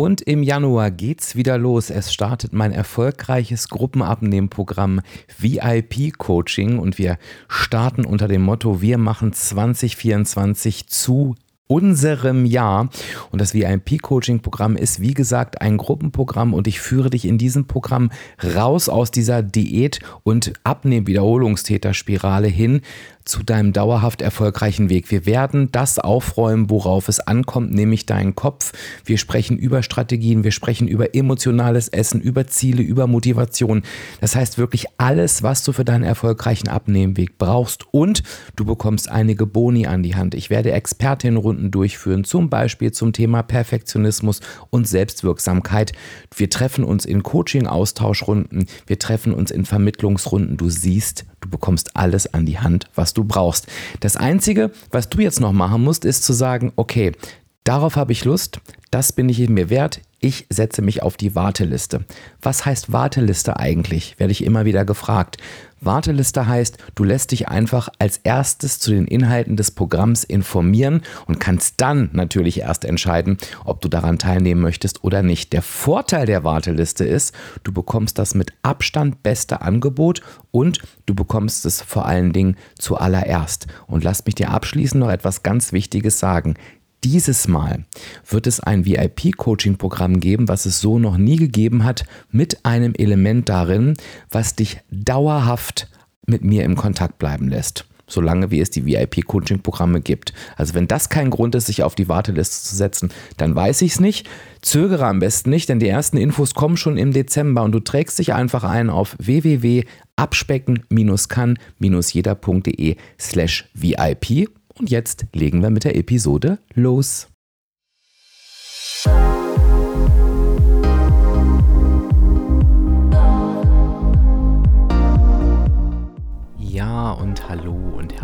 Und im Januar geht's wieder los. Es startet mein erfolgreiches Gruppenabnehmprogramm VIP Coaching und wir starten unter dem Motto, wir machen 2024 zu unserem Jahr. Und das VIP-Coaching-Programm ist, wie gesagt, ein Gruppenprogramm und ich führe dich in diesem Programm raus aus dieser Diät- und Abnehm-Wiederholungstäter-Spirale hin zu deinem dauerhaft erfolgreichen Weg. Wir werden das aufräumen, worauf es ankommt, nämlich deinen Kopf. Wir sprechen über Strategien, wir sprechen über emotionales Essen, über Ziele, über Motivation. Das heißt wirklich alles, was du für deinen erfolgreichen Abnehmweg brauchst und du bekommst einige Boni an die Hand. Ich werde Expertinnenrunden durchführen, zum Beispiel zum Thema Perfektionismus und Selbstwirksamkeit. Wir treffen uns in Coaching-Austauschrunden, wir treffen uns in Vermittlungsrunden. Du siehst, du bekommst alles an die Hand, was du brauchst. Das Einzige, was du jetzt noch machen musst, ist zu sagen, okay, darauf habe ich Lust, das bin ich mir wert, ich setze mich auf die Warteliste. Was heißt Warteliste eigentlich? Werde ich immer wieder gefragt. Warteliste heißt, du lässt dich einfach als erstes zu den Inhalten des Programms informieren und kannst dann natürlich erst entscheiden, ob du daran teilnehmen möchtest oder nicht. Der Vorteil der Warteliste ist, du bekommst das mit Abstand beste Angebot und du bekommst es vor allen Dingen zuallererst. Und lass mich dir abschließend noch etwas ganz Wichtiges sagen. Dieses Mal wird es ein VIP-Coaching-Programm geben, was es so noch nie gegeben hat, mit einem Element darin, was dich dauerhaft mit mir im Kontakt bleiben lässt. Solange wie es die VIP-Coaching-Programme gibt. Also, wenn das kein Grund ist, sich auf die Warteliste zu setzen, dann weiß ich es nicht. Zögere am besten nicht, denn die ersten Infos kommen schon im Dezember und du trägst dich einfach ein auf www.abspecken-kann-jeder.de slash VIP und jetzt legen wir mit der Episode los. Ja und hallo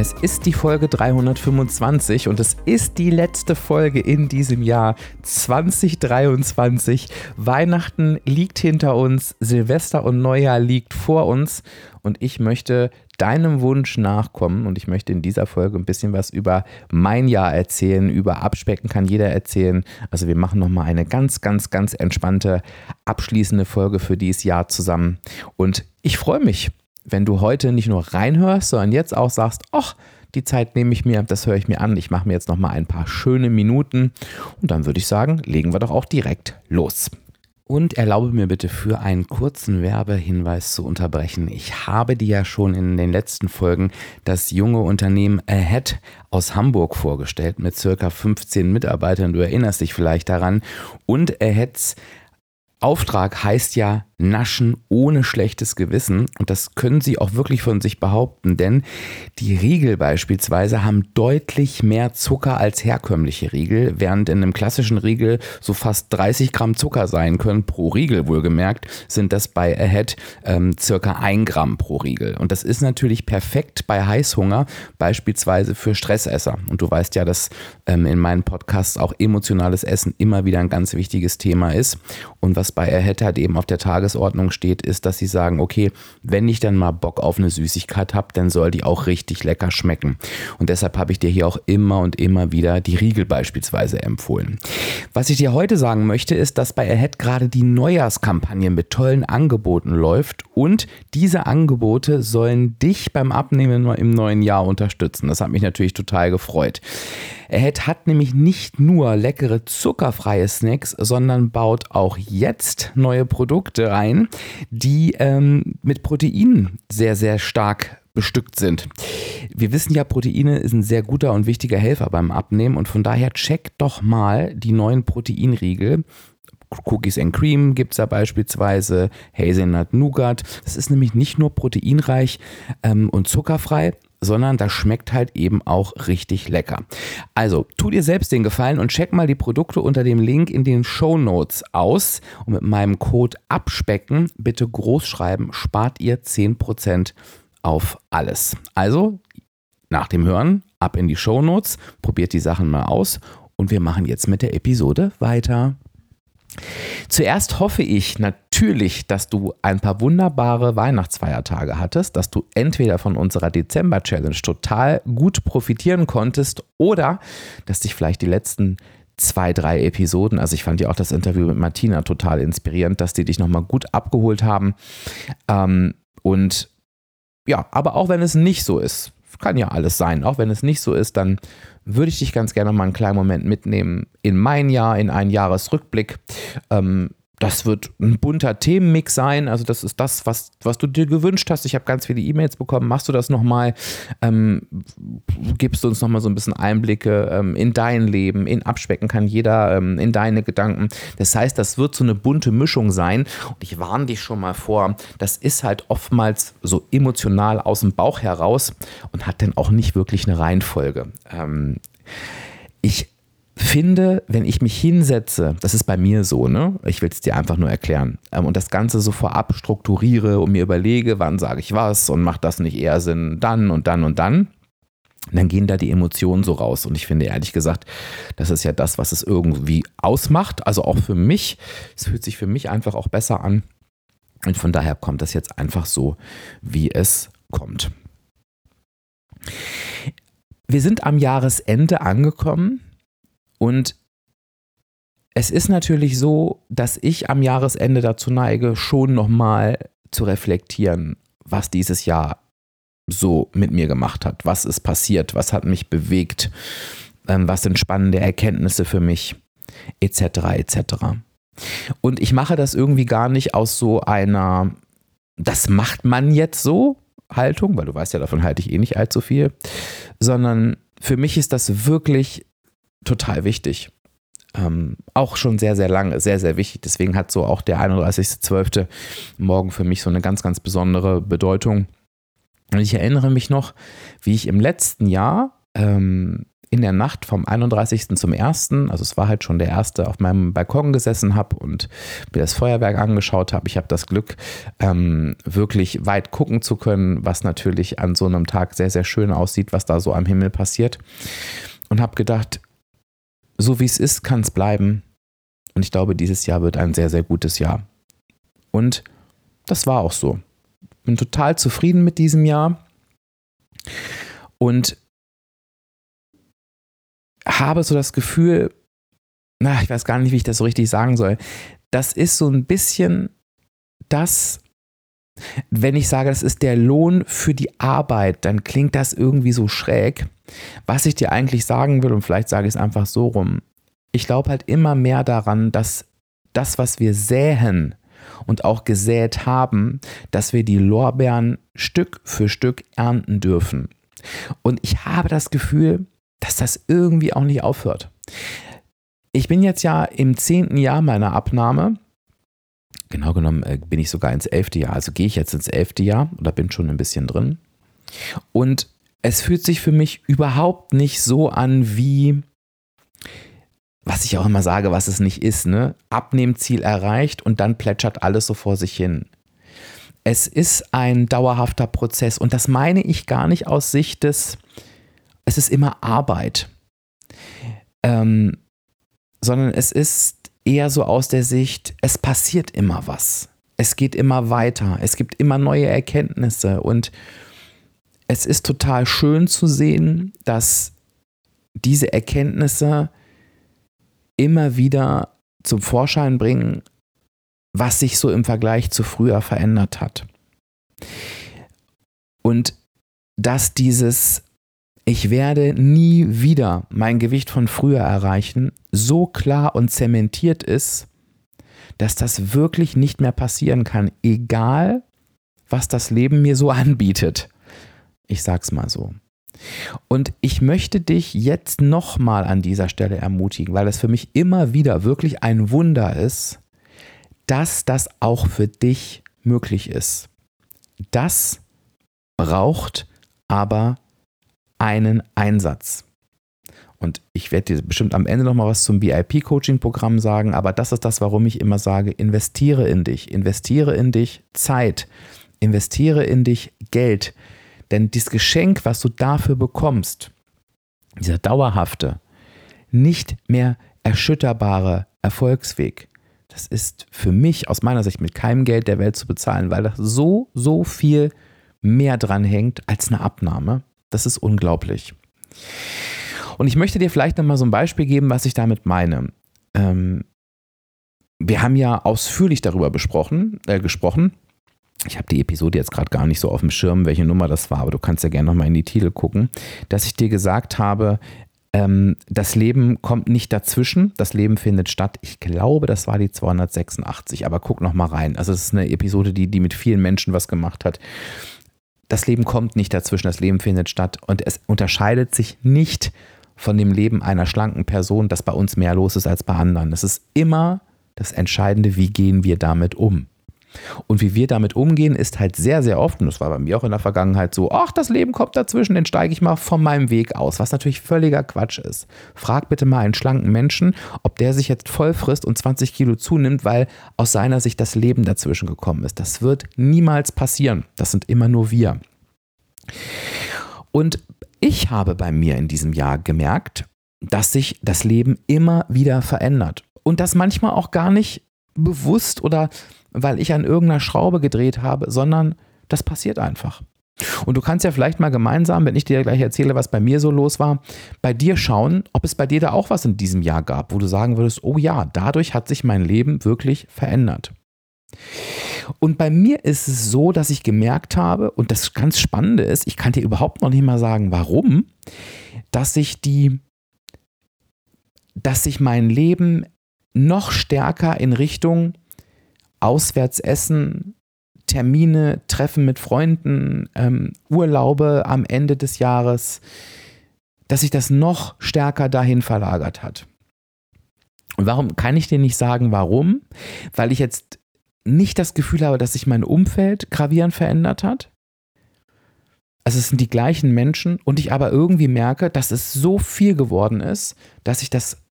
Es ist die Folge 325 und es ist die letzte Folge in diesem Jahr 2023. Weihnachten liegt hinter uns, Silvester und Neujahr liegt vor uns und ich möchte deinem Wunsch nachkommen und ich möchte in dieser Folge ein bisschen was über mein Jahr erzählen, über Abspecken kann jeder erzählen. Also wir machen nochmal eine ganz, ganz, ganz entspannte abschließende Folge für dieses Jahr zusammen und ich freue mich wenn du heute nicht nur reinhörst, sondern jetzt auch sagst, ach, die Zeit nehme ich mir, das höre ich mir an, ich mache mir jetzt noch mal ein paar schöne Minuten und dann würde ich sagen, legen wir doch auch direkt los. Und erlaube mir bitte für einen kurzen Werbehinweis zu unterbrechen. Ich habe dir ja schon in den letzten Folgen das junge Unternehmen Ahead aus Hamburg vorgestellt mit circa 15 Mitarbeitern. Du erinnerst dich vielleicht daran. Und Aheads Auftrag heißt ja naschen ohne schlechtes Gewissen und das können sie auch wirklich von sich behaupten, denn die Riegel beispielsweise haben deutlich mehr Zucker als herkömmliche Riegel, während in einem klassischen Riegel so fast 30 Gramm Zucker sein können, pro Riegel wohlgemerkt, sind das bei Ahead ähm, circa 1 Gramm pro Riegel. Und das ist natürlich perfekt bei Heißhunger, beispielsweise für Stressesser. Und du weißt ja, dass ähm, in meinen Podcasts auch emotionales Essen immer wieder ein ganz wichtiges Thema ist. Und was bei Ahead halt eben auf der Tages Tagesordnung steht, ist, dass sie sagen, okay, wenn ich dann mal Bock auf eine Süßigkeit habe, dann soll die auch richtig lecker schmecken. Und deshalb habe ich dir hier auch immer und immer wieder die Riegel beispielsweise empfohlen. Was ich dir heute sagen möchte, ist, dass bei Ahead gerade die Neujahrskampagne mit tollen Angeboten läuft und diese Angebote sollen dich beim Abnehmen im neuen Jahr unterstützen. Das hat mich natürlich total gefreut. Ahead hat nämlich nicht nur leckere zuckerfreie Snacks, sondern baut auch jetzt neue Produkte rein, die ähm, mit Proteinen sehr, sehr stark bestückt sind. Wir wissen ja, Proteine ist ein sehr guter und wichtiger Helfer beim Abnehmen und von daher check doch mal die neuen Proteinriegel. Cookies and Cream gibt es da beispielsweise, Hazelnut Nougat. Das ist nämlich nicht nur proteinreich ähm, und zuckerfrei, sondern das schmeckt halt eben auch richtig lecker. Also, tu dir selbst den Gefallen und check mal die Produkte unter dem Link in den Show Notes aus und mit meinem Code abspecken bitte groß schreiben, spart ihr 10% auf alles. Also, nach dem Hören ab in die Show Notes, probiert die Sachen mal aus und wir machen jetzt mit der Episode weiter. Zuerst hoffe ich natürlich, dass du ein paar wunderbare Weihnachtsfeiertage hattest, dass du entweder von unserer Dezember-Challenge total gut profitieren konntest oder dass dich vielleicht die letzten zwei, drei Episoden, also ich fand ja auch das Interview mit Martina total inspirierend, dass die dich nochmal gut abgeholt haben. Ähm, und ja, aber auch wenn es nicht so ist, kann ja alles sein. Auch wenn es nicht so ist, dann würde ich dich ganz gerne mal einen kleinen Moment mitnehmen in mein Jahr, in einen Jahresrückblick. Ähm, das wird ein bunter Themenmix sein. Also das ist das, was, was du dir gewünscht hast. Ich habe ganz viele E-Mails bekommen. Machst du das nochmal? Ähm, gibst du uns nochmal so ein bisschen Einblicke ähm, in dein Leben, in Abspecken kann jeder, ähm, in deine Gedanken. Das heißt, das wird so eine bunte Mischung sein. Und ich warne dich schon mal vor, das ist halt oftmals so emotional aus dem Bauch heraus und hat dann auch nicht wirklich eine Reihenfolge. Ähm, ich finde, wenn ich mich hinsetze, das ist bei mir so, ne? Ich will es dir einfach nur erklären. Ähm, und das Ganze so vorab strukturiere und mir überlege, wann sage ich was und macht das nicht eher Sinn, dann und dann und dann. Dann gehen da die Emotionen so raus. Und ich finde ehrlich gesagt, das ist ja das, was es irgendwie ausmacht. Also auch für mich. Es fühlt sich für mich einfach auch besser an. Und von daher kommt das jetzt einfach so, wie es kommt. Wir sind am Jahresende angekommen und es ist natürlich so, dass ich am Jahresende dazu neige, schon nochmal zu reflektieren, was dieses Jahr so mit mir gemacht hat, was ist passiert, was hat mich bewegt, ähm, was sind spannende Erkenntnisse für mich, etc. etc. Und ich mache das irgendwie gar nicht aus so einer, das macht man jetzt so Haltung, weil du weißt ja, davon halte ich eh nicht allzu viel, sondern für mich ist das wirklich total wichtig. Ähm, auch schon sehr, sehr lange, sehr, sehr wichtig. Deswegen hat so auch der 31.12. morgen für mich so eine ganz, ganz besondere Bedeutung. Und ich erinnere mich noch, wie ich im letzten Jahr ähm, in der Nacht vom 31. zum 1., also es war halt schon der erste, auf meinem Balkon gesessen habe und mir das Feuerwerk angeschaut habe. Ich habe das Glück, ähm, wirklich weit gucken zu können, was natürlich an so einem Tag sehr, sehr schön aussieht, was da so am Himmel passiert. Und habe gedacht, so wie es ist, kann es bleiben. Und ich glaube, dieses Jahr wird ein sehr, sehr gutes Jahr. Und das war auch so. Bin total zufrieden mit diesem Jahr und habe so das Gefühl, na, ich weiß gar nicht, wie ich das so richtig sagen soll. Das ist so ein bisschen das, wenn ich sage, das ist der Lohn für die Arbeit, dann klingt das irgendwie so schräg. Was ich dir eigentlich sagen will, und vielleicht sage ich es einfach so rum, ich glaube halt immer mehr daran, dass das, was wir säen und auch gesät haben, dass wir die Lorbeeren Stück für Stück ernten dürfen. Und ich habe das Gefühl, dass das irgendwie auch nicht aufhört. Ich bin jetzt ja im zehnten Jahr meiner Abnahme. Genau genommen äh, bin ich sogar ins elfte Jahr. Also gehe ich jetzt ins elfte Jahr oder bin schon ein bisschen drin. Und es fühlt sich für mich überhaupt nicht so an wie, was ich auch immer sage, was es nicht ist, ne? Abnehmziel erreicht und dann plätschert alles so vor sich hin. Es ist ein dauerhafter Prozess und das meine ich gar nicht aus Sicht des, es ist immer Arbeit, ähm, sondern es ist eher so aus der Sicht, es passiert immer was. Es geht immer weiter. Es gibt immer neue Erkenntnisse und es ist total schön zu sehen, dass diese Erkenntnisse immer wieder zum Vorschein bringen, was sich so im Vergleich zu früher verändert hat. Und dass dieses ich werde nie wieder mein Gewicht von früher erreichen, so klar und zementiert ist, dass das wirklich nicht mehr passieren kann, egal was das Leben mir so anbietet. Ich sag's mal so. Und ich möchte dich jetzt nochmal an dieser Stelle ermutigen, weil es für mich immer wieder wirklich ein Wunder ist, dass das auch für dich möglich ist. Das braucht aber einen Einsatz. Und ich werde dir bestimmt am Ende nochmal was zum VIP-Coaching-Programm sagen, aber das ist das, warum ich immer sage, investiere in dich, investiere in dich Zeit, investiere in dich Geld. Denn dieses Geschenk, was du dafür bekommst, dieser dauerhafte, nicht mehr erschütterbare Erfolgsweg, das ist für mich aus meiner Sicht mit keinem Geld der Welt zu bezahlen, weil da so, so viel mehr dran hängt als eine Abnahme. Das ist unglaublich. Und ich möchte dir vielleicht nochmal so ein Beispiel geben, was ich damit meine. Ähm, wir haben ja ausführlich darüber besprochen, äh, gesprochen. Ich habe die Episode jetzt gerade gar nicht so auf dem Schirm, welche Nummer das war, aber du kannst ja gerne nochmal in die Titel gucken, dass ich dir gesagt habe, ähm, das Leben kommt nicht dazwischen, das Leben findet statt. Ich glaube, das war die 286, aber guck nochmal rein. Also es ist eine Episode, die, die mit vielen Menschen was gemacht hat. Das Leben kommt nicht dazwischen, das Leben findet statt und es unterscheidet sich nicht von dem Leben einer schlanken Person, dass bei uns mehr los ist als bei anderen. Es ist immer das Entscheidende, wie gehen wir damit um. Und wie wir damit umgehen, ist halt sehr, sehr oft, und das war bei mir auch in der Vergangenheit so, ach, das Leben kommt dazwischen, dann steige ich mal von meinem Weg aus, was natürlich völliger Quatsch ist. Frag bitte mal einen schlanken Menschen, ob der sich jetzt voll frisst und 20 Kilo zunimmt, weil aus seiner Sicht das Leben dazwischen gekommen ist. Das wird niemals passieren. Das sind immer nur wir. Und ich habe bei mir in diesem Jahr gemerkt, dass sich das Leben immer wieder verändert. Und das manchmal auch gar nicht bewusst oder weil ich an irgendeiner Schraube gedreht habe, sondern das passiert einfach. Und du kannst ja vielleicht mal gemeinsam, wenn ich dir gleich erzähle, was bei mir so los war, bei dir schauen, ob es bei dir da auch was in diesem Jahr gab, wo du sagen würdest, oh ja, dadurch hat sich mein Leben wirklich verändert. Und bei mir ist es so, dass ich gemerkt habe, und das ganz Spannende ist, ich kann dir überhaupt noch nicht mal sagen, warum, dass sich die, dass sich mein Leben noch stärker in Richtung Auswärtsessen, Termine, Treffen mit Freunden, ähm, Urlaube am Ende des Jahres, dass sich das noch stärker dahin verlagert hat. Und warum kann ich dir nicht sagen, warum? Weil ich jetzt nicht das Gefühl habe, dass sich mein Umfeld gravierend verändert hat. Also es sind die gleichen Menschen und ich aber irgendwie merke, dass es so viel geworden ist, dass ich das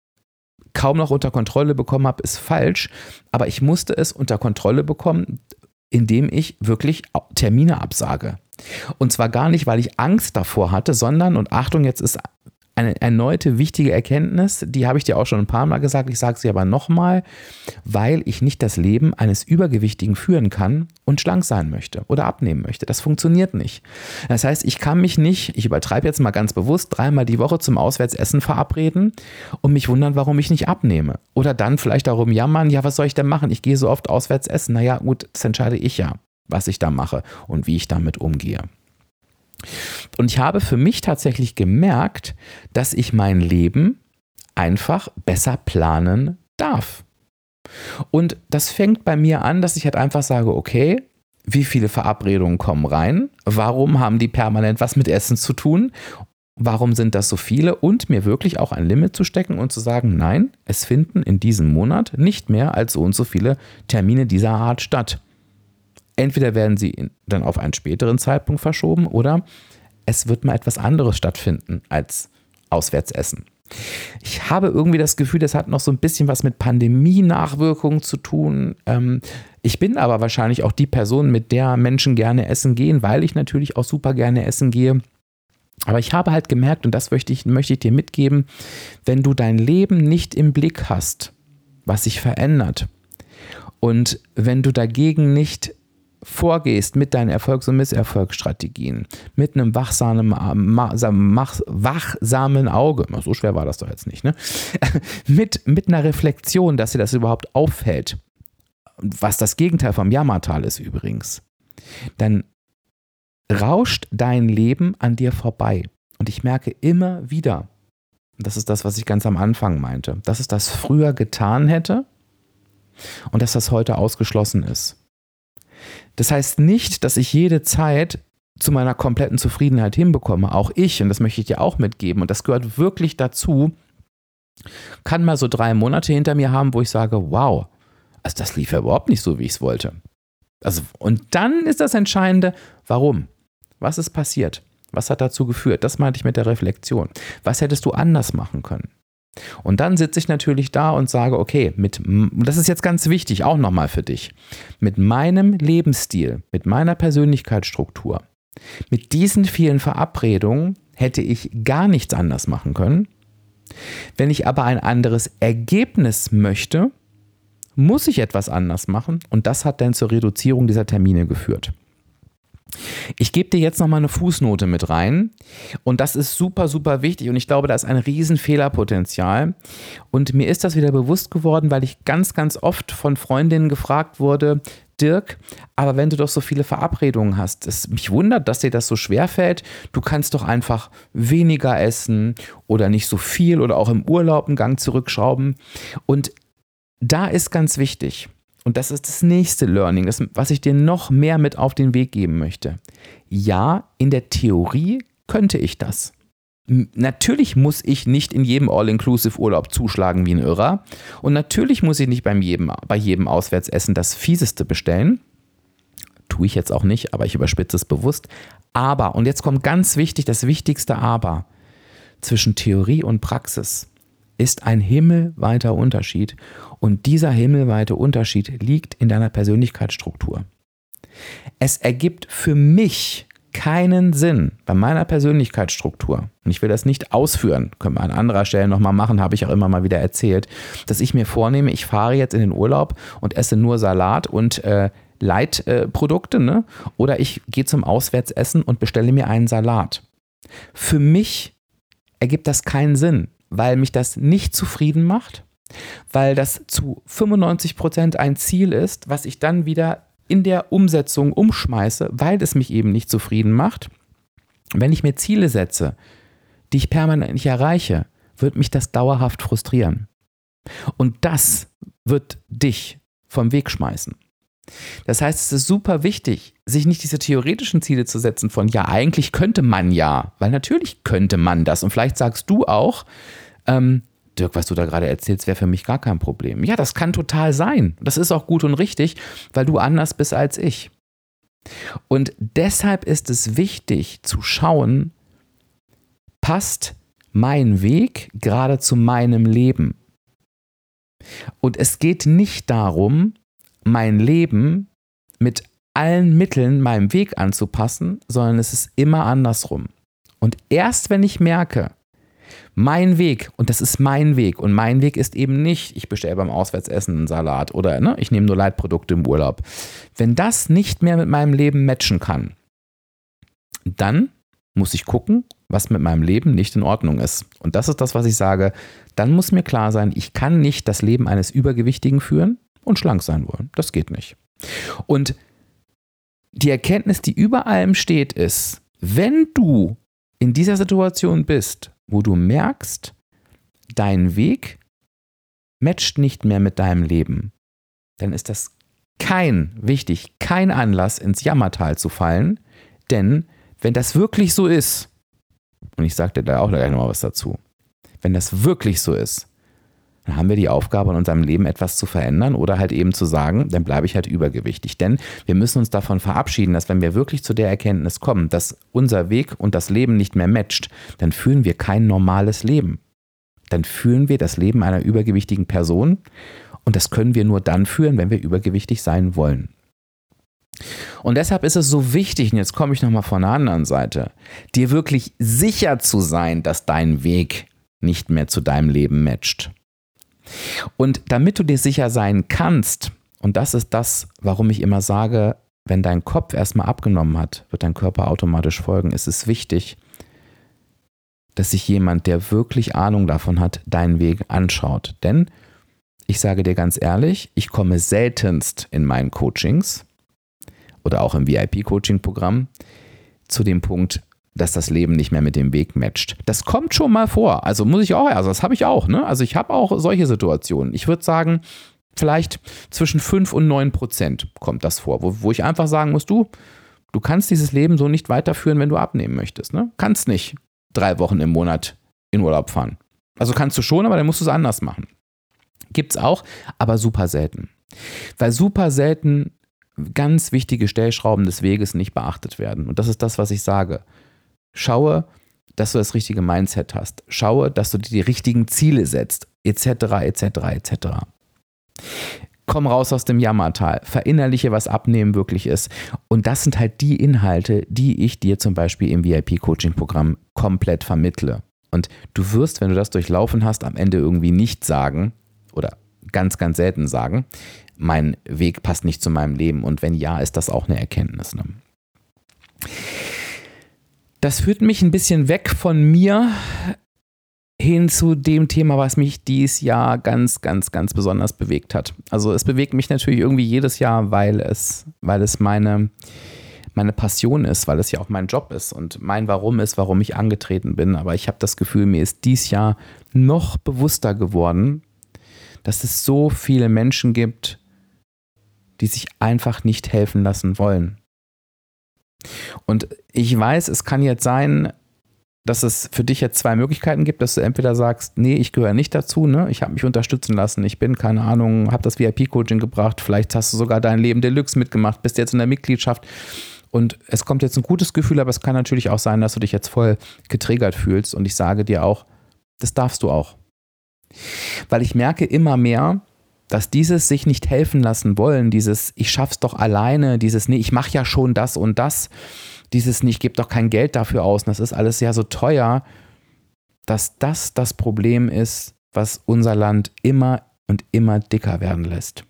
kaum noch unter Kontrolle bekommen habe, ist falsch. Aber ich musste es unter Kontrolle bekommen, indem ich wirklich Termine absage. Und zwar gar nicht, weil ich Angst davor hatte, sondern, und Achtung, jetzt ist eine erneute wichtige Erkenntnis, die habe ich dir auch schon ein paar Mal gesagt, ich sage sie aber nochmal, weil ich nicht das Leben eines Übergewichtigen führen kann und schlank sein möchte oder abnehmen möchte. Das funktioniert nicht. Das heißt, ich kann mich nicht, ich übertreibe jetzt mal ganz bewusst, dreimal die Woche zum Auswärtsessen verabreden und mich wundern, warum ich nicht abnehme. Oder dann vielleicht darum jammern, ja, was soll ich denn machen? Ich gehe so oft auswärts essen. Naja, gut, das entscheide ich ja, was ich da mache und wie ich damit umgehe. Und ich habe für mich tatsächlich gemerkt, dass ich mein Leben einfach besser planen darf. Und das fängt bei mir an, dass ich halt einfach sage, okay, wie viele Verabredungen kommen rein? Warum haben die permanent was mit Essen zu tun? Warum sind das so viele? Und mir wirklich auch ein Limit zu stecken und zu sagen, nein, es finden in diesem Monat nicht mehr als so und so viele Termine dieser Art statt. Entweder werden sie dann auf einen späteren Zeitpunkt verschoben oder es wird mal etwas anderes stattfinden als Auswärtsessen. Ich habe irgendwie das Gefühl, das hat noch so ein bisschen was mit Pandemie-Nachwirkungen zu tun. Ähm, ich bin aber wahrscheinlich auch die Person, mit der Menschen gerne essen gehen, weil ich natürlich auch super gerne essen gehe. Aber ich habe halt gemerkt, und das möchte ich, möchte ich dir mitgeben, wenn du dein Leben nicht im Blick hast, was sich verändert, und wenn du dagegen nicht vorgehst mit deinen Erfolgs- und Misserfolgsstrategien, mit einem wachsamen, wachsamen Auge, so schwer war das doch jetzt nicht, ne? mit, mit einer Reflexion, dass dir das überhaupt auffällt, was das Gegenteil vom Jammertal ist übrigens, dann rauscht dein Leben an dir vorbei. Und ich merke immer wieder, das ist das, was ich ganz am Anfang meinte, dass es das früher getan hätte und dass das heute ausgeschlossen ist. Das heißt nicht, dass ich jede Zeit zu meiner kompletten Zufriedenheit hinbekomme. Auch ich, und das möchte ich dir auch mitgeben, und das gehört wirklich dazu, kann mal so drei Monate hinter mir haben, wo ich sage, wow, also das lief ja überhaupt nicht so, wie ich es wollte. Also, und dann ist das Entscheidende, warum? Was ist passiert? Was hat dazu geführt? Das meinte ich mit der Reflexion. Was hättest du anders machen können? Und dann sitze ich natürlich da und sage, okay, mit, das ist jetzt ganz wichtig, auch nochmal für dich, mit meinem Lebensstil, mit meiner Persönlichkeitsstruktur, mit diesen vielen Verabredungen hätte ich gar nichts anders machen können. Wenn ich aber ein anderes Ergebnis möchte, muss ich etwas anders machen und das hat dann zur Reduzierung dieser Termine geführt. Ich gebe dir jetzt nochmal eine Fußnote mit rein und das ist super, super wichtig und ich glaube, da ist ein riesen Fehlerpotenzial und mir ist das wieder bewusst geworden, weil ich ganz, ganz oft von Freundinnen gefragt wurde, Dirk, aber wenn du doch so viele Verabredungen hast, es mich wundert, dass dir das so schwer fällt. Du kannst doch einfach weniger essen oder nicht so viel oder auch im Urlaub einen Gang zurückschrauben. Und da ist ganz wichtig, und das ist das nächste Learning, das, was ich dir noch mehr mit auf den Weg geben möchte. Ja, in der Theorie könnte ich das. Natürlich muss ich nicht in jedem All-Inclusive-Urlaub zuschlagen wie ein Irrer. Und natürlich muss ich nicht beim jedem, bei jedem Auswärtsessen das Fieseste bestellen. Tue ich jetzt auch nicht, aber ich überspitze es bewusst. Aber, und jetzt kommt ganz wichtig, das wichtigste Aber, zwischen Theorie und Praxis ist ein himmelweiter Unterschied. Und dieser himmelweite Unterschied liegt in deiner Persönlichkeitsstruktur. Es ergibt für mich keinen Sinn bei meiner Persönlichkeitsstruktur, und ich will das nicht ausführen, können wir an anderer Stelle nochmal machen, habe ich auch immer mal wieder erzählt, dass ich mir vornehme, ich fahre jetzt in den Urlaub und esse nur Salat und äh, Leitprodukte, äh, ne? oder ich gehe zum Auswärtsessen und bestelle mir einen Salat. Für mich ergibt das keinen Sinn weil mich das nicht zufrieden macht, weil das zu 95 Prozent ein Ziel ist, was ich dann wieder in der Umsetzung umschmeiße, weil es mich eben nicht zufrieden macht. Wenn ich mir Ziele setze, die ich permanent nicht erreiche, wird mich das dauerhaft frustrieren. Und das wird dich vom Weg schmeißen. Das heißt, es ist super wichtig, sich nicht diese theoretischen Ziele zu setzen von, ja, eigentlich könnte man ja, weil natürlich könnte man das. Und vielleicht sagst du auch, ähm, Dirk, was du da gerade erzählst, wäre für mich gar kein Problem. Ja, das kann total sein. Das ist auch gut und richtig, weil du anders bist als ich. Und deshalb ist es wichtig zu schauen, passt mein Weg gerade zu meinem Leben? Und es geht nicht darum, mein Leben mit allen Mitteln meinem Weg anzupassen, sondern es ist immer andersrum. Und erst wenn ich merke, mein Weg, und das ist mein Weg, und mein Weg ist eben nicht, ich bestelle beim Auswärtsessen einen Salat oder ne, ich nehme nur Leitprodukte im Urlaub. Wenn das nicht mehr mit meinem Leben matchen kann, dann muss ich gucken, was mit meinem Leben nicht in Ordnung ist. Und das ist das, was ich sage. Dann muss mir klar sein, ich kann nicht das Leben eines Übergewichtigen führen und schlank sein wollen. Das geht nicht. Und die Erkenntnis, die über allem steht, ist, wenn du in dieser Situation bist, wo du merkst, dein Weg matcht nicht mehr mit deinem Leben, dann ist das kein, wichtig, kein Anlass, ins Jammertal zu fallen, denn wenn das wirklich so ist, und ich sage dir da auch gleich nochmal was dazu, wenn das wirklich so ist, dann haben wir die Aufgabe in unserem Leben etwas zu verändern oder halt eben zu sagen, dann bleibe ich halt übergewichtig. Denn wir müssen uns davon verabschieden, dass wenn wir wirklich zu der Erkenntnis kommen, dass unser Weg und das Leben nicht mehr matcht, dann führen wir kein normales Leben. Dann führen wir das Leben einer übergewichtigen Person und das können wir nur dann führen, wenn wir übergewichtig sein wollen. Und deshalb ist es so wichtig, und jetzt komme ich nochmal von der anderen Seite, dir wirklich sicher zu sein, dass dein Weg nicht mehr zu deinem Leben matcht. Und damit du dir sicher sein kannst, und das ist das, warum ich immer sage, wenn dein Kopf erstmal abgenommen hat, wird dein Körper automatisch folgen, ist es wichtig, dass sich jemand, der wirklich Ahnung davon hat, deinen Weg anschaut. Denn ich sage dir ganz ehrlich, ich komme seltenst in meinen Coachings oder auch im VIP-Coaching-Programm zu dem Punkt, dass das Leben nicht mehr mit dem Weg matcht. Das kommt schon mal vor. Also muss ich auch, also das habe ich auch. Ne? Also ich habe auch solche Situationen. Ich würde sagen, vielleicht zwischen 5 und 9 Prozent kommt das vor, wo, wo ich einfach sagen muss, du, du kannst dieses Leben so nicht weiterführen, wenn du abnehmen möchtest. Ne? Kannst nicht drei Wochen im Monat in Urlaub fahren. Also kannst du schon, aber dann musst du es anders machen. Gibt es auch, aber super selten. Weil super selten ganz wichtige Stellschrauben des Weges nicht beachtet werden. Und das ist das, was ich sage. Schaue, dass du das richtige Mindset hast. Schaue, dass du dir die richtigen Ziele setzt, etc., etc., etc. Komm raus aus dem Jammertal, verinnerliche, was Abnehmen wirklich ist. Und das sind halt die Inhalte, die ich dir zum Beispiel im VIP-Coaching-Programm komplett vermittle. Und du wirst, wenn du das durchlaufen hast, am Ende irgendwie nicht sagen oder ganz, ganz selten sagen, mein Weg passt nicht zu meinem Leben. Und wenn ja, ist das auch eine Erkenntnis. Ne? Das führt mich ein bisschen weg von mir hin zu dem Thema, was mich dieses Jahr ganz, ganz, ganz besonders bewegt hat. Also es bewegt mich natürlich irgendwie jedes Jahr, weil es, weil es meine, meine Passion ist, weil es ja auch mein Job ist und mein Warum ist, warum ich angetreten bin. Aber ich habe das Gefühl, mir ist dieses Jahr noch bewusster geworden, dass es so viele Menschen gibt, die sich einfach nicht helfen lassen wollen. Und ich weiß, es kann jetzt sein, dass es für dich jetzt zwei Möglichkeiten gibt, dass du entweder sagst, nee, ich gehöre nicht dazu, ne? ich habe mich unterstützen lassen, ich bin, keine Ahnung, habe das VIP-Coaching gebracht, vielleicht hast du sogar dein Leben Deluxe mitgemacht, bist jetzt in der Mitgliedschaft und es kommt jetzt ein gutes Gefühl, aber es kann natürlich auch sein, dass du dich jetzt voll getriggert fühlst und ich sage dir auch, das darfst du auch. Weil ich merke immer mehr, dass dieses sich nicht helfen lassen wollen, dieses ich schaff's doch alleine, dieses nee, ich mache ja schon das und das, dieses nicht, ich gebe doch kein Geld dafür aus, das ist alles ja so teuer, dass das das Problem ist, was unser Land immer und immer dicker werden lässt.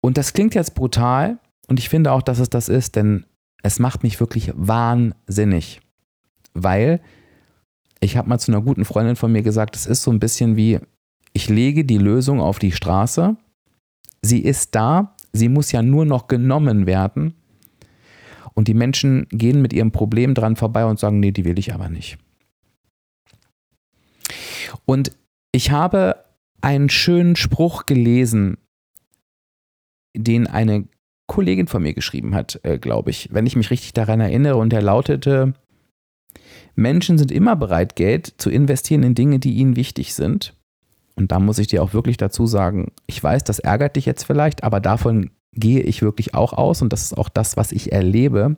Und das klingt jetzt brutal und ich finde auch, dass es das ist, denn es macht mich wirklich wahnsinnig, weil ich habe mal zu einer guten Freundin von mir gesagt, es ist so ein bisschen wie, ich lege die Lösung auf die Straße, sie ist da, sie muss ja nur noch genommen werden und die Menschen gehen mit ihrem Problem dran vorbei und sagen, nee, die will ich aber nicht. Und ich habe einen schönen Spruch gelesen, den eine Kollegin von mir geschrieben hat, äh, glaube ich, wenn ich mich richtig daran erinnere. Und der lautete, Menschen sind immer bereit, Geld zu investieren in Dinge, die ihnen wichtig sind. Und da muss ich dir auch wirklich dazu sagen, ich weiß, das ärgert dich jetzt vielleicht, aber davon gehe ich wirklich auch aus und das ist auch das, was ich erlebe.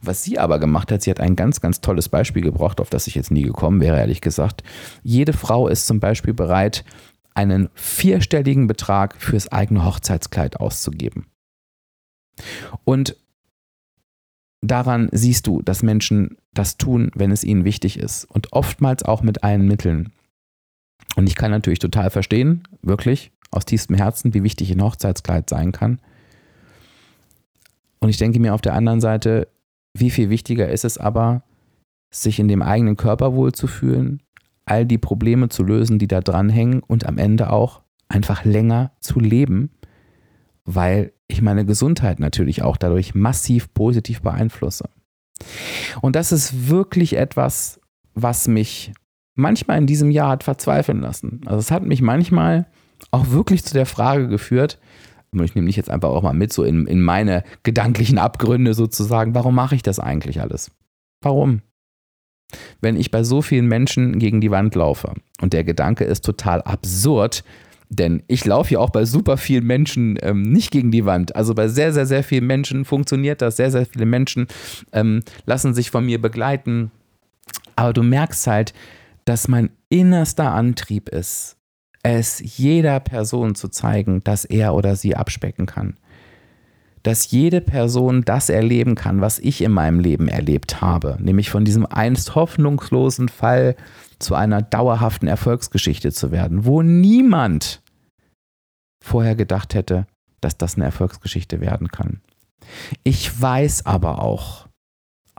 Was sie aber gemacht hat, sie hat ein ganz, ganz tolles Beispiel gebracht, auf das ich jetzt nie gekommen wäre, ehrlich gesagt. Jede Frau ist zum Beispiel bereit, einen vierstelligen Betrag fürs eigene Hochzeitskleid auszugeben. Und daran siehst du, dass Menschen das tun, wenn es ihnen wichtig ist und oftmals auch mit allen Mitteln. Und ich kann natürlich total verstehen, wirklich aus tiefstem Herzen, wie wichtig ein Hochzeitskleid sein kann. Und ich denke mir auf der anderen Seite, wie viel wichtiger ist es aber, sich in dem eigenen Körper wohlzufühlen, all die Probleme zu lösen, die da dranhängen und am Ende auch einfach länger zu leben, weil ich meine Gesundheit natürlich auch dadurch massiv positiv beeinflusse. Und das ist wirklich etwas, was mich manchmal in diesem Jahr hat verzweifeln lassen. Also es hat mich manchmal auch wirklich zu der Frage geführt, und ich nehme dich jetzt einfach auch mal mit, so in, in meine gedanklichen Abgründe sozusagen, warum mache ich das eigentlich alles? Warum? Wenn ich bei so vielen Menschen gegen die Wand laufe und der Gedanke ist total absurd, denn ich laufe ja auch bei super vielen Menschen ähm, nicht gegen die Wand. Also bei sehr, sehr, sehr vielen Menschen funktioniert das. Sehr, sehr viele Menschen ähm, lassen sich von mir begleiten. Aber du merkst halt, dass mein innerster Antrieb ist, es jeder Person zu zeigen, dass er oder sie abspecken kann. Dass jede Person das erleben kann, was ich in meinem Leben erlebt habe, nämlich von diesem einst hoffnungslosen Fall zu einer dauerhaften Erfolgsgeschichte zu werden, wo niemand vorher gedacht hätte, dass das eine Erfolgsgeschichte werden kann. Ich weiß aber auch,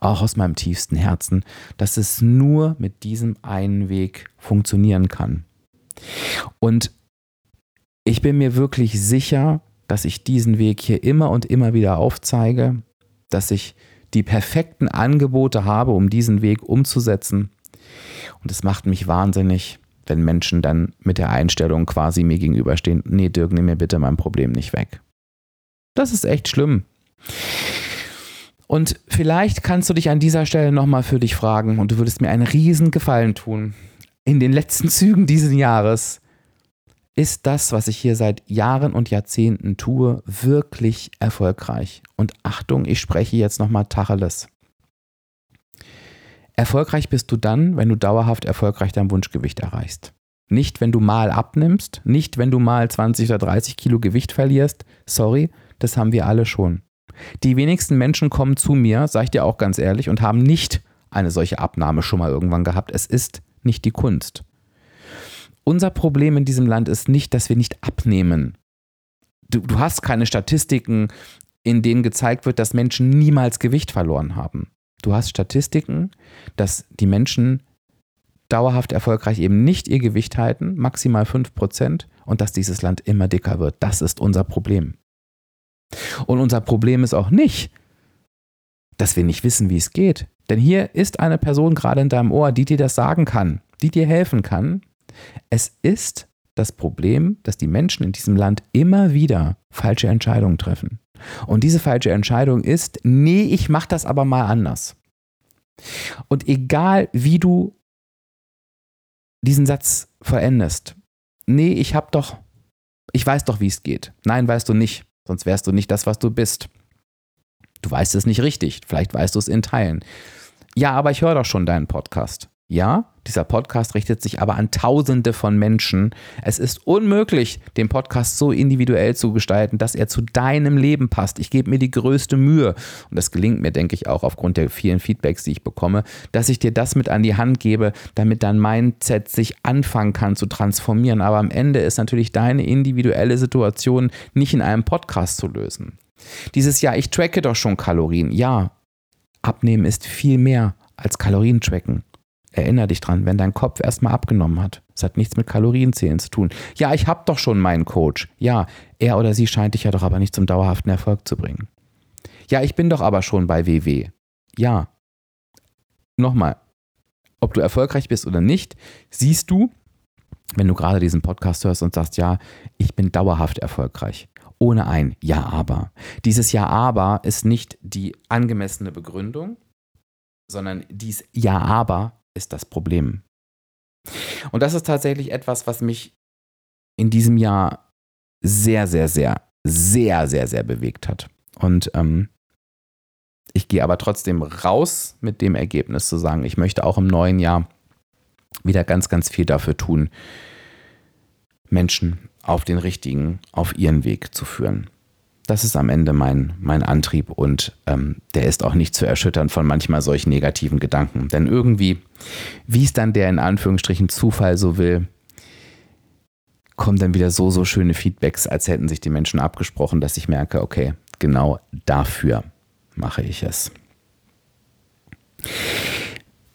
auch aus meinem tiefsten Herzen, dass es nur mit diesem einen Weg funktionieren kann. Und ich bin mir wirklich sicher, dass ich diesen Weg hier immer und immer wieder aufzeige, dass ich die perfekten Angebote habe, um diesen Weg umzusetzen. Und es macht mich wahnsinnig, wenn Menschen dann mit der Einstellung quasi mir gegenüberstehen, nee, Dirk, nimm mir bitte mein Problem nicht weg. Das ist echt schlimm. Und vielleicht kannst du dich an dieser Stelle nochmal für dich fragen und du würdest mir einen riesen Gefallen tun. In den letzten Zügen dieses Jahres ist das, was ich hier seit Jahren und Jahrzehnten tue, wirklich erfolgreich. Und Achtung, ich spreche jetzt nochmal Tacheles. Erfolgreich bist du dann, wenn du dauerhaft erfolgreich dein Wunschgewicht erreichst. Nicht, wenn du mal abnimmst, nicht, wenn du mal 20 oder 30 Kilo Gewicht verlierst. Sorry, das haben wir alle schon. Die wenigsten Menschen kommen zu mir, sage ich dir auch ganz ehrlich, und haben nicht eine solche Abnahme schon mal irgendwann gehabt. Es ist nicht die Kunst. Unser Problem in diesem Land ist nicht, dass wir nicht abnehmen. Du, du hast keine Statistiken, in denen gezeigt wird, dass Menschen niemals Gewicht verloren haben. Du hast Statistiken, dass die Menschen dauerhaft erfolgreich eben nicht ihr Gewicht halten, maximal 5%, und dass dieses Land immer dicker wird. Das ist unser Problem. Und unser Problem ist auch nicht, dass wir nicht wissen, wie es geht. Denn hier ist eine Person gerade in deinem Ohr, die dir das sagen kann, die dir helfen kann. Es ist das Problem, dass die Menschen in diesem Land immer wieder falsche Entscheidungen treffen. Und diese falsche Entscheidung ist, nee, ich mache das aber mal anders. Und egal wie du diesen Satz verendest, nee, ich habe doch, ich weiß doch, wie es geht. Nein, weißt du nicht, sonst wärst du nicht das, was du bist. Du weißt es nicht richtig, vielleicht weißt du es in Teilen. Ja, aber ich höre doch schon deinen Podcast. Ja, dieser Podcast richtet sich aber an Tausende von Menschen. Es ist unmöglich, den Podcast so individuell zu gestalten, dass er zu deinem Leben passt. Ich gebe mir die größte Mühe und das gelingt mir, denke ich, auch aufgrund der vielen Feedbacks, die ich bekomme, dass ich dir das mit an die Hand gebe, damit dein Mindset sich anfangen kann zu transformieren. Aber am Ende ist natürlich deine individuelle Situation nicht in einem Podcast zu lösen. Dieses Jahr, ich tracke doch schon Kalorien. Ja, abnehmen ist viel mehr als Kalorien tracken. Erinner dich dran, wenn dein Kopf erstmal abgenommen hat. Es hat nichts mit Kalorienzählen zu tun. Ja, ich habe doch schon meinen Coach. Ja, er oder sie scheint dich ja doch aber nicht zum dauerhaften Erfolg zu bringen. Ja, ich bin doch aber schon bei WW. Ja. Nochmal, ob du erfolgreich bist oder nicht, siehst du, wenn du gerade diesen Podcast hörst und sagst, ja, ich bin dauerhaft erfolgreich. Ohne ein Ja, aber. Dieses Ja, aber ist nicht die angemessene Begründung, sondern dies Ja, aber ist das Problem. Und das ist tatsächlich etwas, was mich in diesem Jahr sehr, sehr, sehr, sehr, sehr, sehr bewegt hat. Und ähm, ich gehe aber trotzdem raus mit dem Ergebnis zu sagen, ich möchte auch im neuen Jahr wieder ganz, ganz viel dafür tun, Menschen auf den richtigen, auf ihren Weg zu führen das ist am Ende mein, mein Antrieb und ähm, der ist auch nicht zu erschüttern von manchmal solchen negativen Gedanken. Denn irgendwie, wie es dann der in Anführungsstrichen Zufall so will, kommen dann wieder so, so schöne Feedbacks, als hätten sich die Menschen abgesprochen, dass ich merke, okay, genau dafür mache ich es.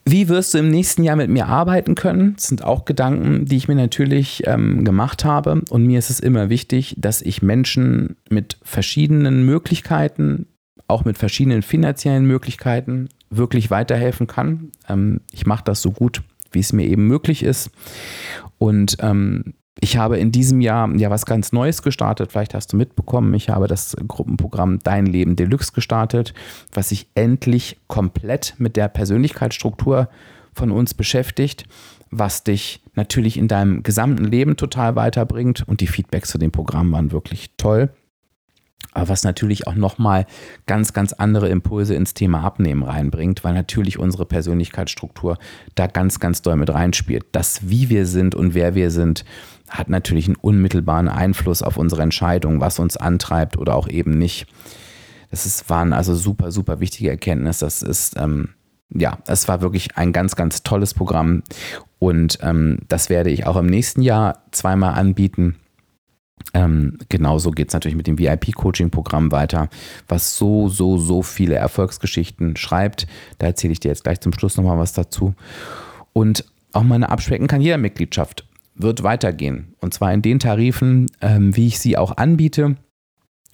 Wie wirst du im nächsten Jahr mit mir arbeiten können? Das sind auch Gedanken, die ich mir natürlich ähm, gemacht habe. Und mir ist es immer wichtig, dass ich Menschen mit verschiedenen Möglichkeiten, auch mit verschiedenen finanziellen Möglichkeiten, wirklich weiterhelfen kann. Ähm, ich mache das so gut, wie es mir eben möglich ist. Und ähm, ich habe in diesem Jahr ja was ganz Neues gestartet. Vielleicht hast du mitbekommen, ich habe das Gruppenprogramm Dein Leben Deluxe gestartet, was sich endlich komplett mit der Persönlichkeitsstruktur von uns beschäftigt, was dich natürlich in deinem gesamten Leben total weiterbringt. Und die Feedbacks zu dem Programm waren wirklich toll was natürlich auch nochmal ganz, ganz andere Impulse ins Thema Abnehmen reinbringt, weil natürlich unsere Persönlichkeitsstruktur da ganz, ganz doll mit reinspielt. Das, wie wir sind und wer wir sind, hat natürlich einen unmittelbaren Einfluss auf unsere Entscheidung, was uns antreibt oder auch eben nicht. Das ist, waren also super, super wichtige Erkenntnisse. Das ist, ähm, ja, es war wirklich ein ganz, ganz tolles Programm und ähm, das werde ich auch im nächsten Jahr zweimal anbieten ähm, genauso geht es natürlich mit dem VIP-Coaching-Programm weiter, was so, so, so viele Erfolgsgeschichten schreibt. Da erzähle ich dir jetzt gleich zum Schluss nochmal was dazu. Und auch meine Abspecken kann jeder Mitgliedschaft wird weitergehen. Und zwar in den Tarifen, ähm, wie ich sie auch anbiete.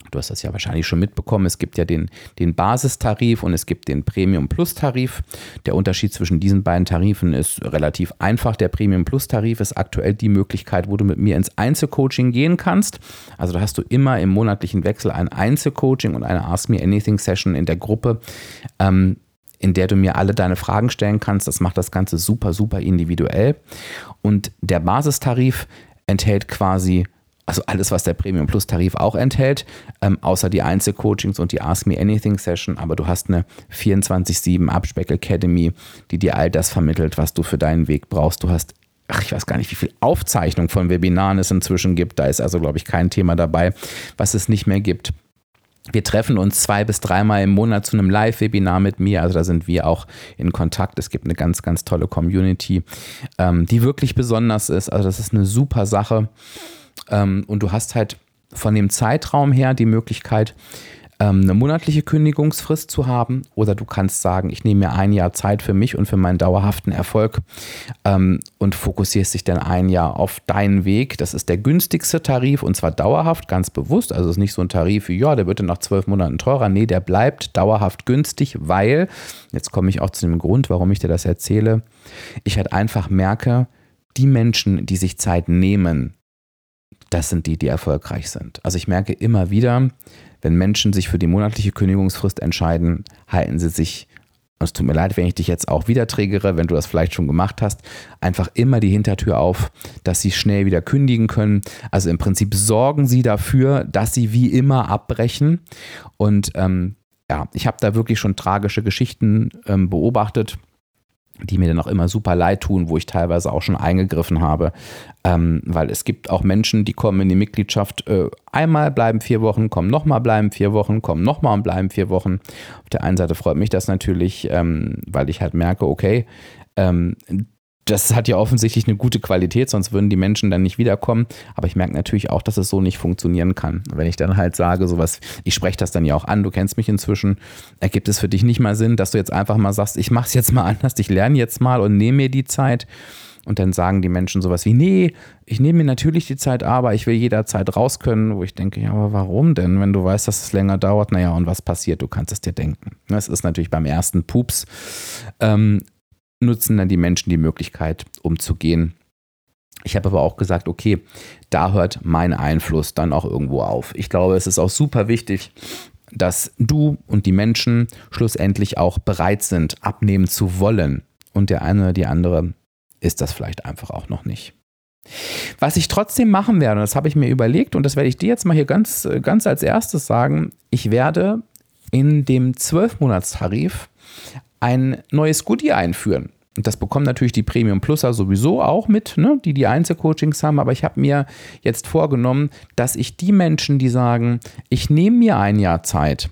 Du hast das ja wahrscheinlich schon mitbekommen. Es gibt ja den, den Basistarif und es gibt den Premium Plus Tarif. Der Unterschied zwischen diesen beiden Tarifen ist relativ einfach. Der Premium Plus Tarif ist aktuell die Möglichkeit, wo du mit mir ins Einzelcoaching gehen kannst. Also da hast du immer im monatlichen Wechsel ein Einzelcoaching und eine Ask Me Anything Session in der Gruppe. Ähm, in der du mir alle deine Fragen stellen kannst. Das macht das Ganze super, super individuell. Und der Basistarif enthält quasi also alles, was der Premium Plus Tarif auch enthält, ähm, außer die Einzelcoachings und die Ask Me Anything Session. Aber du hast eine 24-7 Abspeck Academy, die dir all das vermittelt, was du für deinen Weg brauchst. Du hast ach, ich weiß gar nicht, wie viel Aufzeichnung von Webinaren es inzwischen gibt. Da ist also, glaube ich, kein Thema dabei, was es nicht mehr gibt. Wir treffen uns zwei bis dreimal im Monat zu einem Live-Webinar mit mir. Also da sind wir auch in Kontakt. Es gibt eine ganz, ganz tolle Community, ähm, die wirklich besonders ist. Also das ist eine super Sache. Ähm, und du hast halt von dem Zeitraum her die Möglichkeit, ähm, eine monatliche Kündigungsfrist zu haben oder du kannst sagen, ich nehme mir ein Jahr Zeit für mich und für meinen dauerhaften Erfolg ähm, und fokussierst dich dann ein Jahr auf deinen Weg. Das ist der günstigste Tarif und zwar dauerhaft, ganz bewusst. Also es ist nicht so ein Tarif wie, ja, der wird dann nach zwölf Monaten teurer. Nee, der bleibt dauerhaft günstig, weil, jetzt komme ich auch zu dem Grund, warum ich dir das erzähle, ich halt einfach merke, die Menschen, die sich Zeit nehmen, das sind die, die erfolgreich sind. Also ich merke immer wieder, wenn Menschen sich für die monatliche Kündigungsfrist entscheiden, halten sie sich, und es tut mir leid, wenn ich dich jetzt auch wieder triggere, wenn du das vielleicht schon gemacht hast, einfach immer die Hintertür auf, dass sie schnell wieder kündigen können. Also im Prinzip sorgen sie dafür, dass sie wie immer abbrechen. Und ähm, ja, ich habe da wirklich schon tragische Geschichten ähm, beobachtet die mir dann auch immer super leid tun, wo ich teilweise auch schon eingegriffen habe, ähm, weil es gibt auch Menschen, die kommen in die Mitgliedschaft äh, einmal, bleiben vier Wochen, kommen nochmal, bleiben vier Wochen, kommen nochmal und bleiben vier Wochen. Auf der einen Seite freut mich das natürlich, ähm, weil ich halt merke, okay, ähm, das hat ja offensichtlich eine gute Qualität, sonst würden die Menschen dann nicht wiederkommen. Aber ich merke natürlich auch, dass es so nicht funktionieren kann. Wenn ich dann halt sage, sowas, ich spreche das dann ja auch an, du kennst mich inzwischen, ergibt es für dich nicht mal Sinn, dass du jetzt einfach mal sagst, ich mache es jetzt mal anders, ich lerne jetzt mal und nehme mir die Zeit. Und dann sagen die Menschen sowas wie, nee, ich nehme mir natürlich die Zeit, aber ich will jederzeit raus können, wo ich denke, ja, aber warum denn, wenn du weißt, dass es länger dauert? Naja, und was passiert? Du kannst es dir denken. Das ist natürlich beim ersten Pups ähm, nutzen dann die Menschen die Möglichkeit, umzugehen. Ich habe aber auch gesagt, okay, da hört mein Einfluss dann auch irgendwo auf. Ich glaube, es ist auch super wichtig, dass du und die Menschen schlussendlich auch bereit sind, abnehmen zu wollen. Und der eine oder die andere ist das vielleicht einfach auch noch nicht. Was ich trotzdem machen werde, das habe ich mir überlegt und das werde ich dir jetzt mal hier ganz, ganz als erstes sagen, ich werde in dem 12-Monats-Tarif ein neues Goodie einführen. Und das bekommen natürlich die Premium Pluser sowieso auch mit, ne, die die Einzelcoachings haben. Aber ich habe mir jetzt vorgenommen, dass ich die Menschen, die sagen, ich nehme mir ein Jahr Zeit,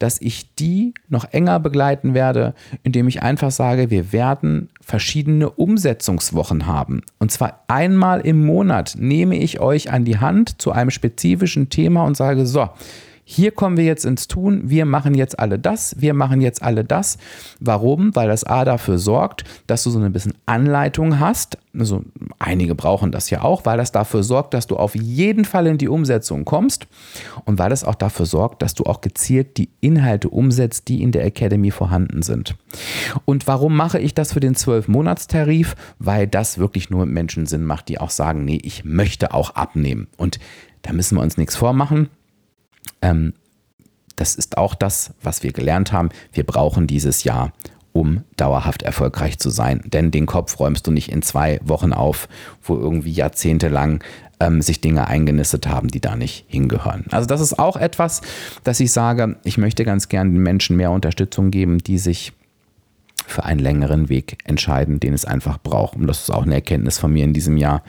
dass ich die noch enger begleiten werde, indem ich einfach sage, wir werden verschiedene Umsetzungswochen haben. Und zwar einmal im Monat nehme ich euch an die Hand zu einem spezifischen Thema und sage, so, hier kommen wir jetzt ins Tun, wir machen jetzt alle das, wir machen jetzt alle das. Warum? Weil das A dafür sorgt, dass du so ein bisschen Anleitung hast. Also einige brauchen das ja auch, weil das dafür sorgt, dass du auf jeden Fall in die Umsetzung kommst und weil es auch dafür sorgt, dass du auch gezielt die Inhalte umsetzt, die in der Academy vorhanden sind. Und warum mache ich das für den 12-Monats-Tarif? Weil das wirklich nur Menschen Sinn macht, die auch sagen, nee, ich möchte auch abnehmen. Und da müssen wir uns nichts vormachen. Ähm, das ist auch das, was wir gelernt haben. Wir brauchen dieses Jahr, um dauerhaft erfolgreich zu sein. Denn den Kopf räumst du nicht in zwei Wochen auf, wo irgendwie jahrzehntelang ähm, sich Dinge eingenistet haben, die da nicht hingehören. Also das ist auch etwas, dass ich sage, ich möchte ganz gern den Menschen mehr Unterstützung geben, die sich für einen längeren Weg entscheiden, den es einfach braucht. Und das ist auch eine Erkenntnis von mir in diesem Jahr.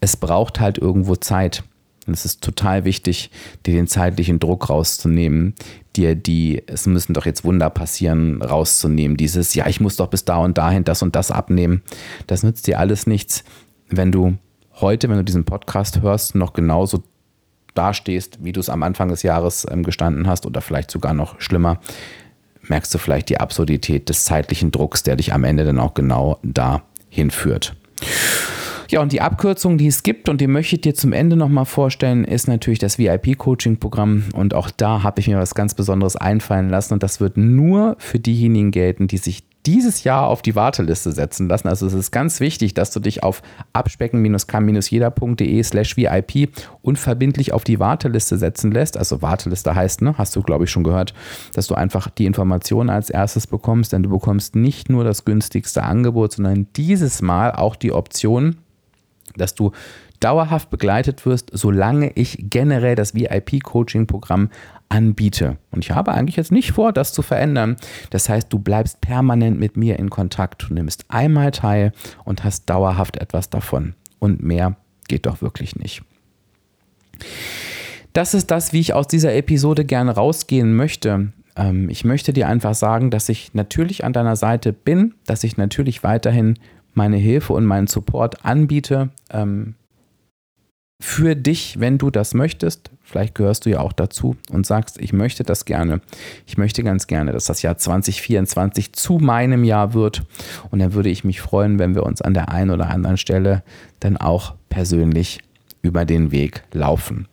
Es braucht halt irgendwo Zeit. Und es ist total wichtig, dir den zeitlichen Druck rauszunehmen, dir die, es müssen doch jetzt Wunder passieren, rauszunehmen. Dieses, ja, ich muss doch bis da und dahin das und das abnehmen. Das nützt dir alles nichts, wenn du heute, wenn du diesen Podcast hörst, noch genauso dastehst, wie du es am Anfang des Jahres ähm, gestanden hast oder vielleicht sogar noch schlimmer, merkst du vielleicht die Absurdität des zeitlichen Drucks, der dich am Ende dann auch genau dahin führt. Ja, und die Abkürzung, die es gibt, und die möchte ich dir zum Ende nochmal vorstellen, ist natürlich das VIP-Coaching-Programm. Und auch da habe ich mir was ganz Besonderes einfallen lassen. Und das wird nur für diejenigen gelten, die sich dieses Jahr auf die Warteliste setzen lassen. Also es ist ganz wichtig, dass du dich auf abspecken-kann-jeder.de slash VIP unverbindlich auf die Warteliste setzen lässt. Also Warteliste heißt, ne, hast du glaube ich schon gehört, dass du einfach die Informationen als erstes bekommst, denn du bekommst nicht nur das günstigste Angebot, sondern dieses Mal auch die Option, dass du dauerhaft begleitet wirst, solange ich generell das VIP-Coaching-Programm anbiete. Und ich habe eigentlich jetzt nicht vor, das zu verändern. Das heißt, du bleibst permanent mit mir in Kontakt. Du nimmst einmal teil und hast dauerhaft etwas davon. Und mehr geht doch wirklich nicht. Das ist das, wie ich aus dieser Episode gerne rausgehen möchte. Ähm, ich möchte dir einfach sagen, dass ich natürlich an deiner Seite bin, dass ich natürlich weiterhin meine Hilfe und meinen Support anbiete. Ähm, für dich, wenn du das möchtest. Vielleicht gehörst du ja auch dazu und sagst, ich möchte das gerne. Ich möchte ganz gerne, dass das Jahr 2024 zu meinem Jahr wird. Und dann würde ich mich freuen, wenn wir uns an der einen oder anderen Stelle dann auch persönlich über den Weg laufen.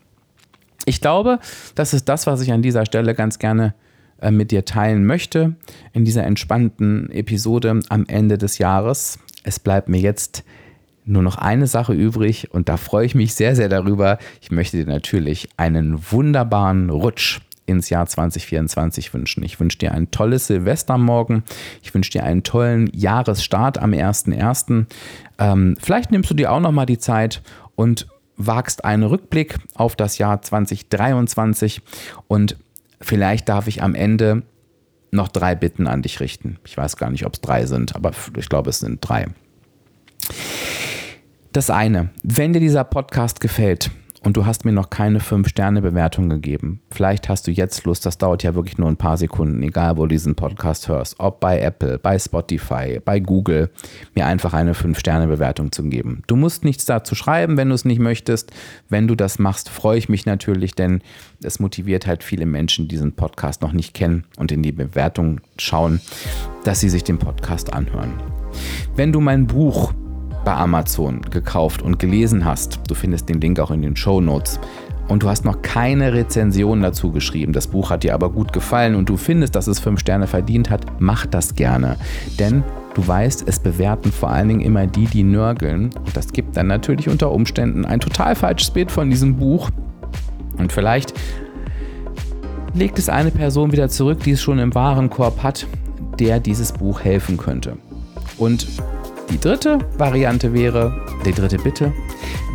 Ich glaube, das ist das, was ich an dieser Stelle ganz gerne äh, mit dir teilen möchte in dieser entspannten Episode am Ende des Jahres. Es bleibt mir jetzt nur noch eine Sache übrig und da freue ich mich sehr, sehr darüber. Ich möchte dir natürlich einen wunderbaren Rutsch ins Jahr 2024 wünschen. Ich wünsche dir ein tolles Silvestermorgen. Ich wünsche dir einen tollen Jahresstart am 1.1. Ähm, vielleicht nimmst du dir auch nochmal die Zeit und wagst einen Rückblick auf das Jahr 2023 und vielleicht darf ich am Ende noch drei Bitten an dich richten. Ich weiß gar nicht, ob es drei sind, aber ich glaube, es sind drei. Das eine, wenn dir dieser Podcast gefällt und du hast mir noch keine 5-Sterne-Bewertung gegeben, vielleicht hast du jetzt Lust, das dauert ja wirklich nur ein paar Sekunden, egal wo du diesen Podcast hörst, ob bei Apple, bei Spotify, bei Google, mir einfach eine 5-Sterne-Bewertung zu geben. Du musst nichts dazu schreiben, wenn du es nicht möchtest. Wenn du das machst, freue ich mich natürlich, denn es motiviert halt viele Menschen, die diesen Podcast noch nicht kennen und in die Bewertung schauen, dass sie sich den Podcast anhören. Wenn du mein Buch bei Amazon gekauft und gelesen hast, du findest den Link auch in den Show Notes, und du hast noch keine Rezension dazu geschrieben, das Buch hat dir aber gut gefallen und du findest, dass es fünf Sterne verdient hat, mach das gerne. Denn du weißt, es bewerten vor allen Dingen immer die, die nörgeln. Und das gibt dann natürlich unter Umständen ein total falsches Bild von diesem Buch. Und vielleicht legt es eine Person wieder zurück, die es schon im Warenkorb hat, der dieses Buch helfen könnte. Und die dritte Variante wäre, die dritte Bitte,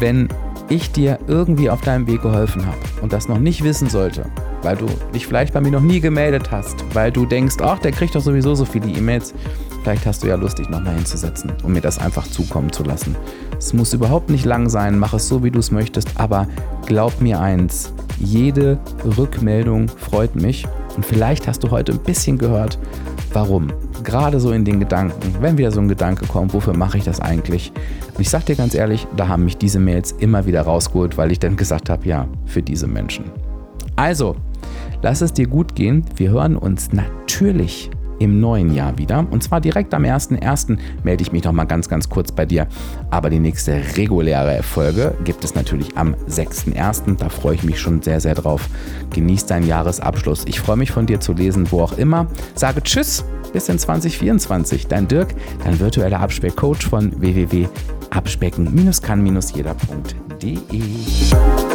wenn ich dir irgendwie auf deinem Weg geholfen habe und das noch nicht wissen sollte, weil du dich vielleicht bei mir noch nie gemeldet hast, weil du denkst, ach, der kriegt doch sowieso so viele E-Mails, vielleicht hast du ja Lust, dich nochmal hinzusetzen und mir das einfach zukommen zu lassen. Es muss überhaupt nicht lang sein, mach es so, wie du es möchtest, aber glaub mir eins, jede Rückmeldung freut mich und vielleicht hast du heute ein bisschen gehört, warum gerade so in den Gedanken, wenn wieder so ein Gedanke kommt, wofür mache ich das eigentlich? Und ich sage dir ganz ehrlich, da haben mich diese Mails immer wieder rausgeholt, weil ich dann gesagt habe, ja, für diese Menschen. Also, lass es dir gut gehen. Wir hören uns natürlich im neuen Jahr wieder. Und zwar direkt am 1.1. melde ich mich noch mal ganz, ganz kurz bei dir. Aber die nächste reguläre Folge gibt es natürlich am 6.1. Da freue ich mich schon sehr, sehr drauf. Genieß deinen Jahresabschluss. Ich freue mich von dir zu lesen, wo auch immer. Sage Tschüss, bis in 2024. Dein Dirk, dein virtueller Abspeckcoach von www.abspecken-kann-jeder.de.